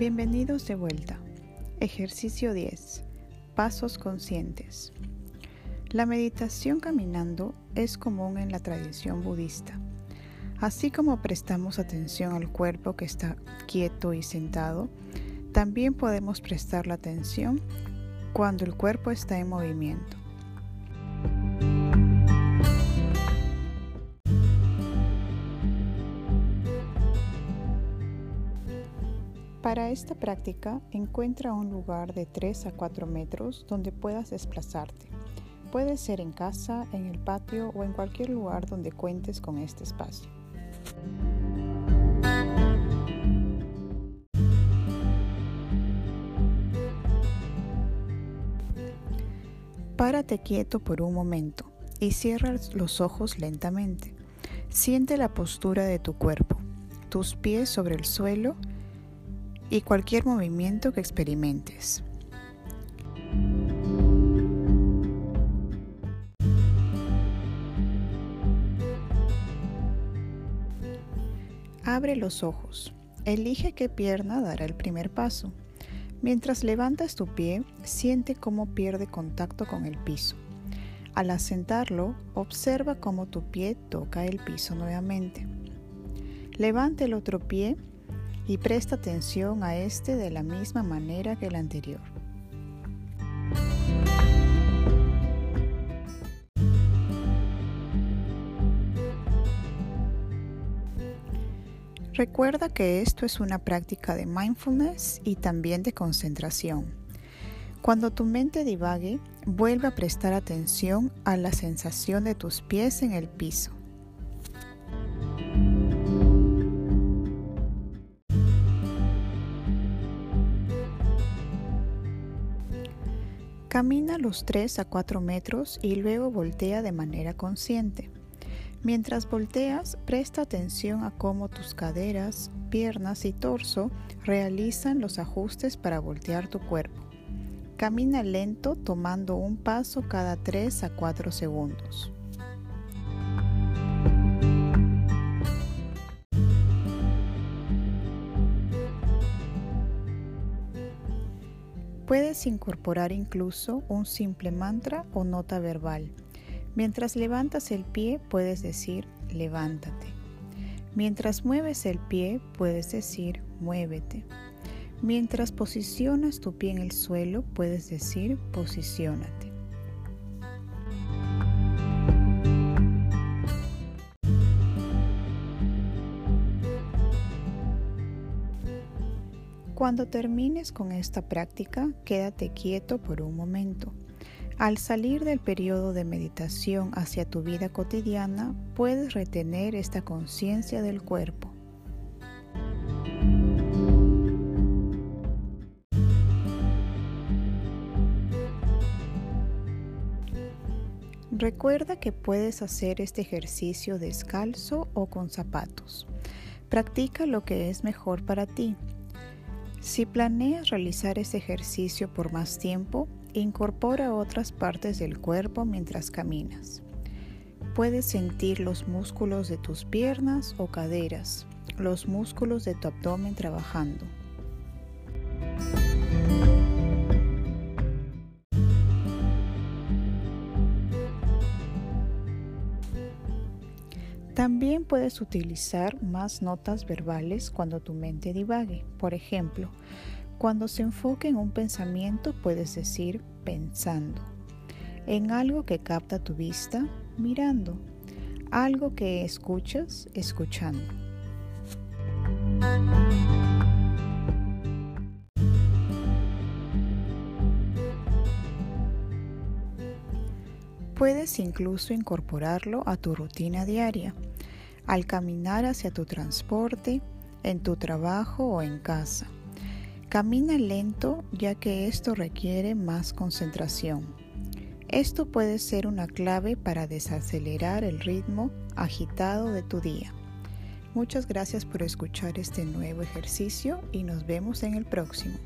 Bienvenidos de vuelta. Ejercicio 10. Pasos conscientes. La meditación caminando es común en la tradición budista. Así como prestamos atención al cuerpo que está quieto y sentado, también podemos prestar la atención cuando el cuerpo está en movimiento. Para esta práctica, encuentra un lugar de 3 a 4 metros donde puedas desplazarte. Puede ser en casa, en el patio o en cualquier lugar donde cuentes con este espacio. Párate quieto por un momento y cierra los ojos lentamente. Siente la postura de tu cuerpo, tus pies sobre el suelo y cualquier movimiento que experimentes. Abre los ojos. Elige qué pierna dará el primer paso. Mientras levantas tu pie, siente cómo pierde contacto con el piso. Al asentarlo, observa cómo tu pie toca el piso nuevamente. Levanta el otro pie y presta atención a este de la misma manera que el anterior. Recuerda que esto es una práctica de mindfulness y también de concentración. Cuando tu mente divague, vuelve a prestar atención a la sensación de tus pies en el piso. Camina los 3 a 4 metros y luego voltea de manera consciente. Mientras volteas, presta atención a cómo tus caderas, piernas y torso realizan los ajustes para voltear tu cuerpo. Camina lento tomando un paso cada 3 a 4 segundos. Puedes incorporar incluso un simple mantra o nota verbal. Mientras levantas el pie puedes decir levántate. Mientras mueves el pie puedes decir muévete. Mientras posicionas tu pie en el suelo puedes decir posiciónate. Cuando termines con esta práctica, quédate quieto por un momento. Al salir del periodo de meditación hacia tu vida cotidiana, puedes retener esta conciencia del cuerpo. Recuerda que puedes hacer este ejercicio descalzo o con zapatos. Practica lo que es mejor para ti si planeas realizar este ejercicio por más tiempo, incorpora otras partes del cuerpo mientras caminas. Puedes sentir los músculos de tus piernas o caderas, los músculos de tu abdomen trabajando. También puedes utilizar más notas verbales cuando tu mente divague. Por ejemplo, cuando se enfoque en un pensamiento puedes decir pensando. En algo que capta tu vista, mirando. Algo que escuchas, escuchando. Puedes incluso incorporarlo a tu rutina diaria al caminar hacia tu transporte, en tu trabajo o en casa. Camina lento ya que esto requiere más concentración. Esto puede ser una clave para desacelerar el ritmo agitado de tu día. Muchas gracias por escuchar este nuevo ejercicio y nos vemos en el próximo.